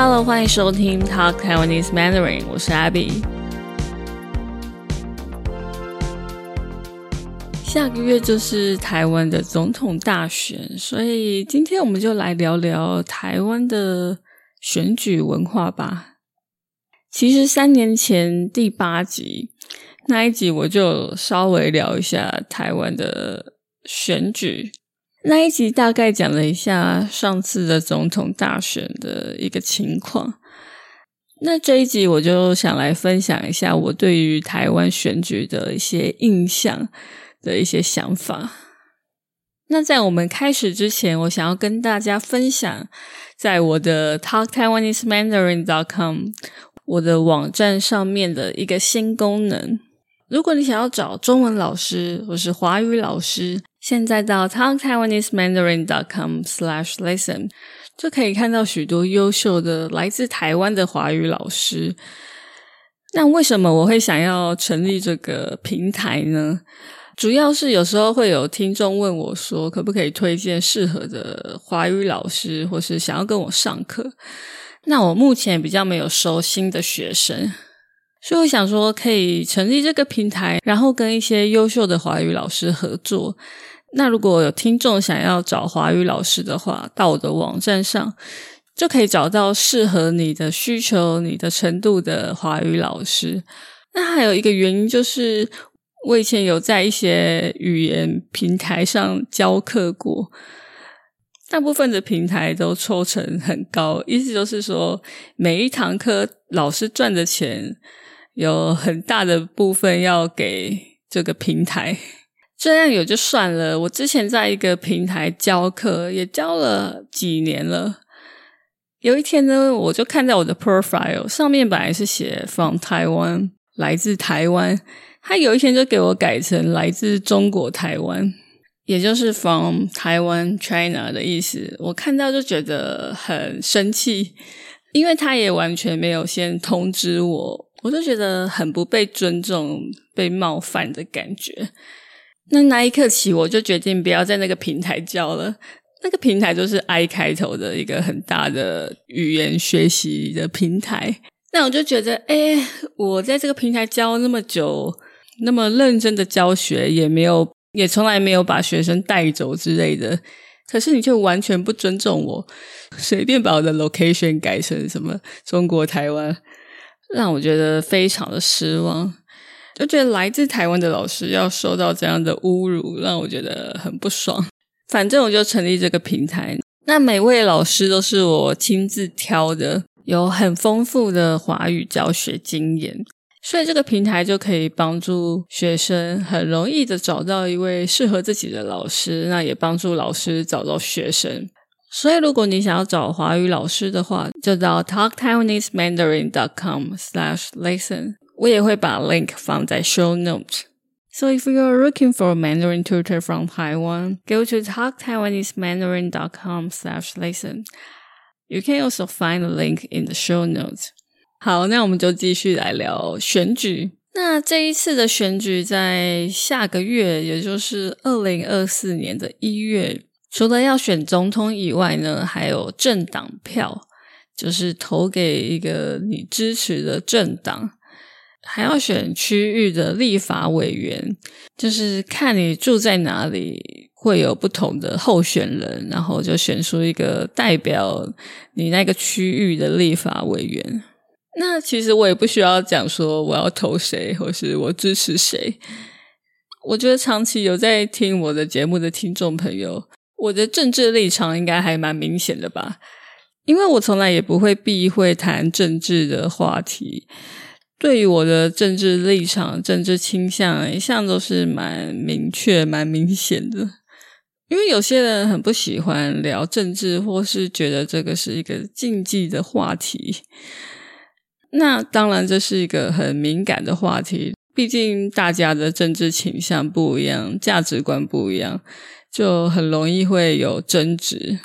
Hello，欢迎收听 Talk Taiwanese Mandarin，我是 Abby。下个月就是台湾的总统大选，所以今天我们就来聊聊台湾的选举文化吧。其实三年前第八集那一集，我就稍微聊一下台湾的选举。那一集大概讲了一下上次的总统大选的一个情况。那这一集我就想来分享一下我对于台湾选举的一些印象的一些想法。那在我们开始之前，我想要跟大家分享，在我的 talk taiwanese mandarin dot com 我的网站上面的一个新功能。如果你想要找中文老师或是华语老师，现在到 talktaiwanesemandarin.com/lesson 就可以看到许多优秀的来自台湾的华语老师。那为什么我会想要成立这个平台呢？主要是有时候会有听众问我说，可不可以推荐适合的华语老师，或是想要跟我上课？那我目前比较没有收新的学生。所以我想说，可以成立这个平台，然后跟一些优秀的华语老师合作。那如果有听众想要找华语老师的话，到我的网站上就可以找到适合你的需求、你的程度的华语老师。那还有一个原因就是，我以前有在一些语言平台上教课过。大部分的平台都抽成很高，意思就是说，每一堂课老师赚的钱有很大的部分要给这个平台。这样有就算了。我之前在一个平台教课，也教了几年了。有一天呢，我就看到我的 profile 上面本来是写 from 台湾，来自台湾，他有一天就给我改成来自中国台湾。也就是 from 台湾 China 的意思，我看到就觉得很生气，因为他也完全没有先通知我，我就觉得很不被尊重、被冒犯的感觉。那那一刻起，我就决定不要在那个平台教了。那个平台就是 I 开头的一个很大的语言学习的平台。那我就觉得，哎，我在这个平台教那么久，那么认真的教学，也没有。也从来没有把学生带走之类的，可是你就完全不尊重我，随便把我的 location 改成什么中国台湾，让我觉得非常的失望。就觉得来自台湾的老师要受到这样的侮辱，让我觉得很不爽。反正我就成立这个平台，那每位老师都是我亲自挑的，有很丰富的华语教学经验。所以这个平台就可以帮助学生很容易的找到一位适合自己的老师，那也帮助老师找到学生。所以如果你想要找华语老师的话，就到 talktaiwanesemandarin.com/lesson，我也会把 link 放在 show notes。So if you are looking for a Mandarin tutor from Taiwan, go to talktaiwanesemandarin.com/lesson. You can also find the link in the show notes. 好，那我们就继续来聊选举。那这一次的选举在下个月，也就是二零二四年的一月，除了要选总统以外呢，还有政党票，就是投给一个你支持的政党，还要选区域的立法委员，就是看你住在哪里，会有不同的候选人，然后就选出一个代表你那个区域的立法委员。那其实我也不需要讲说我要投谁，或是我支持谁。我觉得长期有在听我的节目的听众朋友，我的政治立场应该还蛮明显的吧？因为我从来也不会避讳谈政治的话题。对于我的政治立场、政治倾向，一向都是蛮明确、蛮明显的。因为有些人很不喜欢聊政治，或是觉得这个是一个禁忌的话题。那当然，这是一个很敏感的话题。毕竟大家的政治倾向不一样，价值观不一样，就很容易会有争执。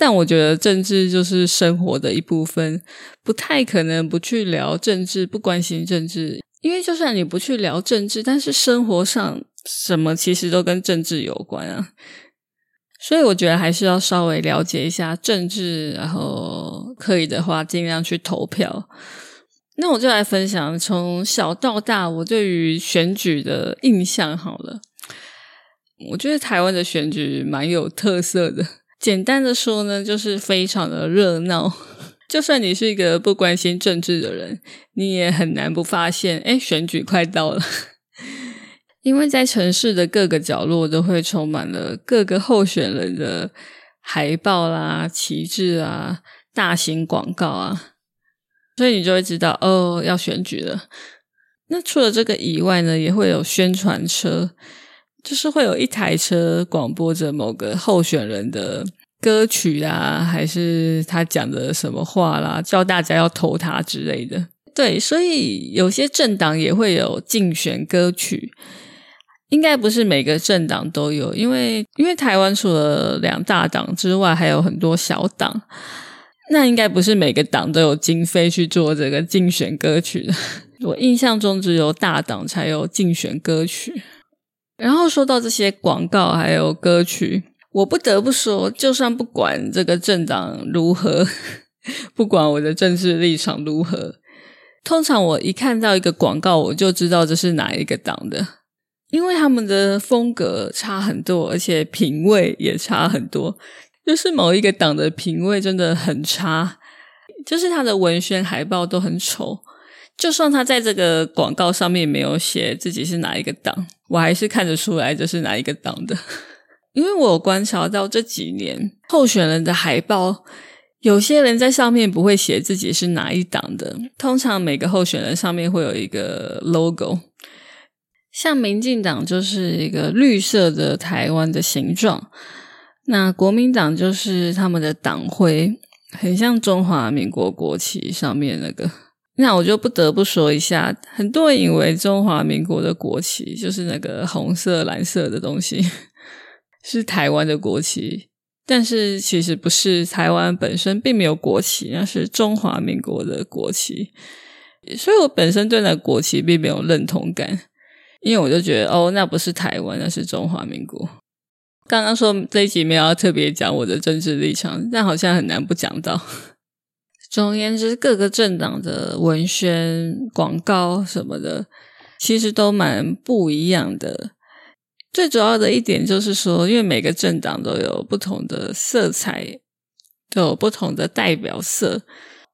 但我觉得政治就是生活的一部分，不太可能不去聊政治，不关心政治。因为就算你不去聊政治，但是生活上什么其实都跟政治有关啊。所以我觉得还是要稍微了解一下政治，然后可以的话尽量去投票。那我就来分享从小到大我对于选举的印象好了。我觉得台湾的选举蛮有特色的，简单的说呢，就是非常的热闹。就算你是一个不关心政治的人，你也很难不发现，哎，选举快到了。因为在城市的各个角落都会充满了各个候选人的海报啦、旗帜啊、大型广告啊，所以你就会知道哦，要选举了。那除了这个以外呢，也会有宣传车，就是会有一台车广播着某个候选人的歌曲啊，还是他讲的什么话啦，叫大家要投他之类的。对，所以有些政党也会有竞选歌曲。应该不是每个政党都有，因为因为台湾除了两大党之外，还有很多小党，那应该不是每个党都有经费去做这个竞选歌曲的。我印象中只有大党才有竞选歌曲。然后说到这些广告还有歌曲，我不得不说，就算不管这个政党如何，不管我的政治立场如何，通常我一看到一个广告，我就知道这是哪一个党的。因为他们的风格差很多，而且品味也差很多。就是某一个党的品味真的很差，就是他的文宣海报都很丑。就算他在这个广告上面没有写自己是哪一个党，我还是看得出来这是哪一个党的。因为我观察到这几年候选人的海报，有些人在上面不会写自己是哪一党的，通常每个候选人上面会有一个 logo。像民进党就是一个绿色的台湾的形状，那国民党就是他们的党徽，很像中华民国国旗上面那个。那我就不得不说一下，很多人以为中华民国的国旗就是那个红色蓝色的东西，是台湾的国旗，但是其实不是，台湾本身并没有国旗，那是中华民国的国旗，所以我本身对那国旗并没有认同感。因为我就觉得，哦，那不是台湾，那是中华民国。刚刚说这一集没有要特别讲我的政治立场，但好像很难不讲到。总而言之，各个政党的文宣、广告什么的，其实都蛮不一样的。最主要的一点就是说，因为每个政党都有不同的色彩，都有不同的代表色，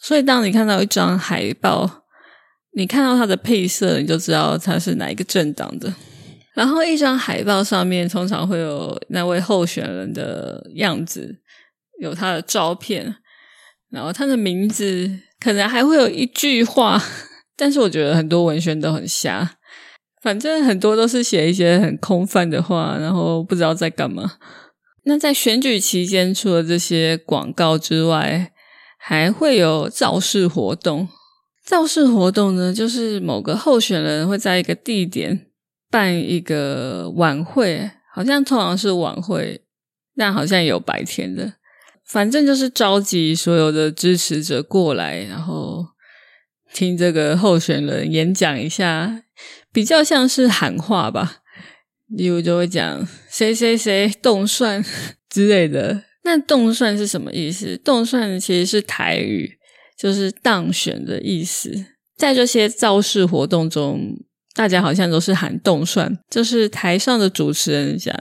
所以当你看到一张海报。你看到它的配色，你就知道它是哪一个政党的。然后一张海报上面通常会有那位候选人的样子，有他的照片，然后他的名字，可能还会有一句话。但是我觉得很多文宣都很瞎，反正很多都是写一些很空泛的话，然后不知道在干嘛。那在选举期间，除了这些广告之外，还会有造势活动。造势活动呢，就是某个候选人会在一个地点办一个晚会，好像通常是晚会，但好像有白天的。反正就是召集所有的支持者过来，然后听这个候选人演讲一下，比较像是喊话吧。例如就会讲谁谁谁动算之类的。那动算是什么意思？动算其实是台语。就是当选的意思，在这些造势活动中，大家好像都是喊动算，就是台上的主持人讲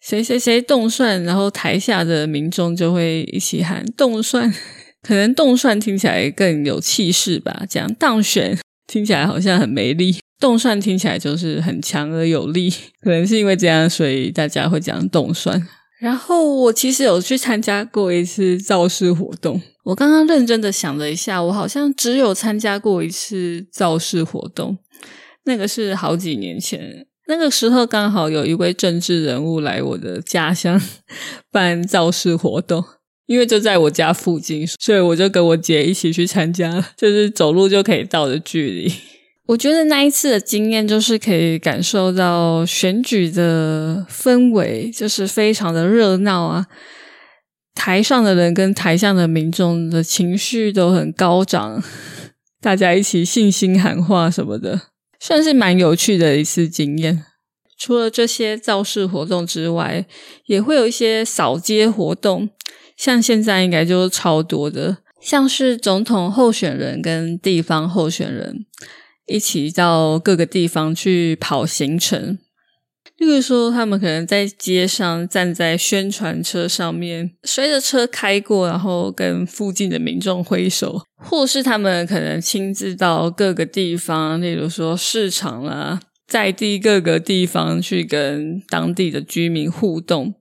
谁谁谁动算，然后台下的民众就会一起喊动算，可能动算听起来更有气势吧。讲当选听起来好像很没力，动算听起来就是很强而有力，可能是因为这样，所以大家会讲动算。然后我其实有去参加过一次造势活动。我刚刚认真的想了一下，我好像只有参加过一次造势活动，那个是好几年前。那个时候刚好有一位政治人物来我的家乡 办造势活动，因为就在我家附近，所以我就跟我姐一起去参加，就是走路就可以到的距离。我觉得那一次的经验就是可以感受到选举的氛围，就是非常的热闹啊！台上的人跟台下的民众的情绪都很高涨，大家一起信心喊话什么的，算是蛮有趣的一次经验。除了这些造势活动之外，也会有一些扫街活动，像现在应该就超多的，像是总统候选人跟地方候选人一起到各个地方去跑行程。例如说，他们可能在街上站在宣传车上面，随着车开过，然后跟附近的民众挥手；或是他们可能亲自到各个地方，例如说市场啦，在地各个地方去跟当地的居民互动。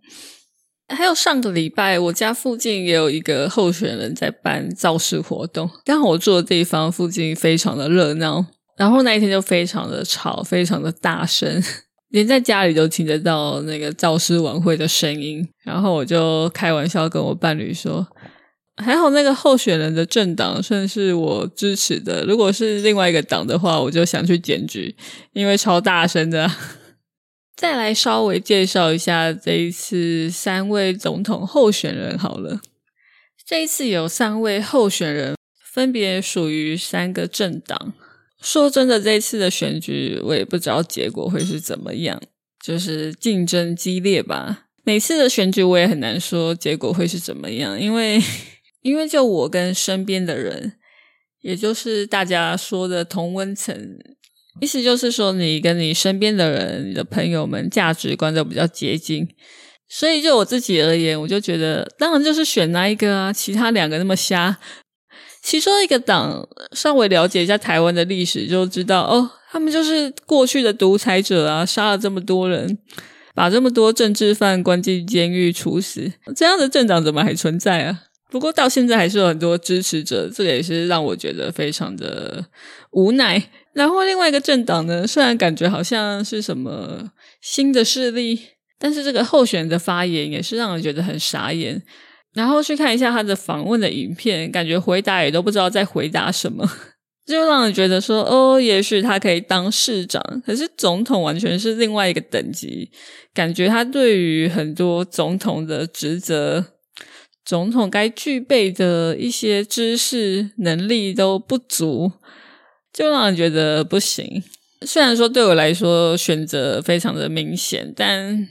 还有上个礼拜，我家附近也有一个候选人在办造势活动，刚好我住的地方附近非常的热闹，然后那一天就非常的吵，非常的大声。连在家里都听得到那个造势晚会的声音，然后我就开玩笑跟我伴侣说：“还好那个候选人的政党算是我支持的，如果是另外一个党的话，我就想去检举，因为超大声的。”再来稍微介绍一下这一次三位总统候选人好了，这一次有三位候选人，分别属于三个政党。说真的，这次的选举我也不知道结果会是怎么样，就是竞争激烈吧。每次的选举我也很难说结果会是怎么样，因为因为就我跟身边的人，也就是大家说的同温层，意思就是说你跟你身边的人、你的朋友们价值观都比较接近，所以就我自己而言，我就觉得当然就是选那一个啊，其他两个那么瞎。其中一个党稍微了解一下台湾的历史，就知道哦，他们就是过去的独裁者啊，杀了这么多人，把这么多政治犯关进监狱处死，这样的政党怎么还存在啊？不过到现在还是有很多支持者，这也是让我觉得非常的无奈。然后另外一个政党呢，虽然感觉好像是什么新的势力，但是这个候选人的发言也是让人觉得很傻眼。然后去看一下他的访问的影片，感觉回答也都不知道在回答什么，就让人觉得说，哦，也许他可以当市长，可是总统完全是另外一个等级，感觉他对于很多总统的职责、总统该具备的一些知识能力都不足，就让人觉得不行。虽然说对我来说选择非常的明显，但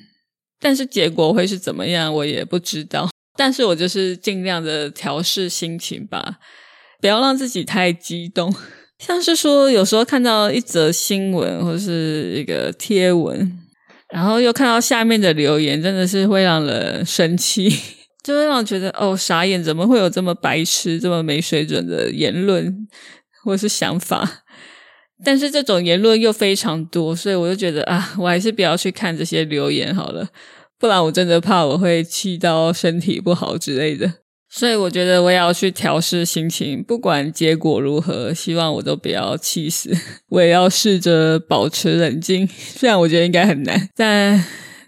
但是结果会是怎么样，我也不知道。但是我就是尽量的调试心情吧，不要让自己太激动。像是说，有时候看到一则新闻或者是一个贴文，然后又看到下面的留言，真的是会让人生气，就会让人觉得哦傻眼，怎么会有这么白痴、这么没水准的言论或是想法？但是这种言论又非常多，所以我就觉得啊，我还是不要去看这些留言好了。不然我真的怕我会气到身体不好之类的，所以我觉得我也要去调试心情，不管结果如何，希望我都不要气死。我也要试着保持冷静，虽然我觉得应该很难，但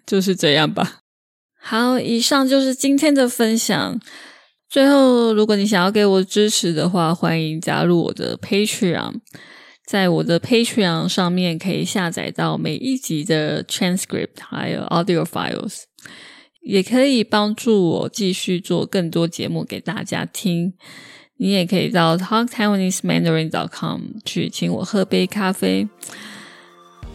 就是这样吧。好，以上就是今天的分享。最后，如果你想要给我支持的话，欢迎加入我的 Patreon。在我的 Patreon 上面可以下载到每一集的 transcript，还有 audio files，也可以帮助我继续做更多节目给大家听。你也可以到 talktaiwanesemandarin.com 去请我喝杯咖啡。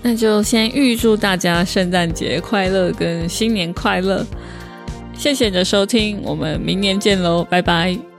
那就先预祝大家圣诞节快乐跟新年快乐！谢谢你的收听，我们明年见喽，拜拜。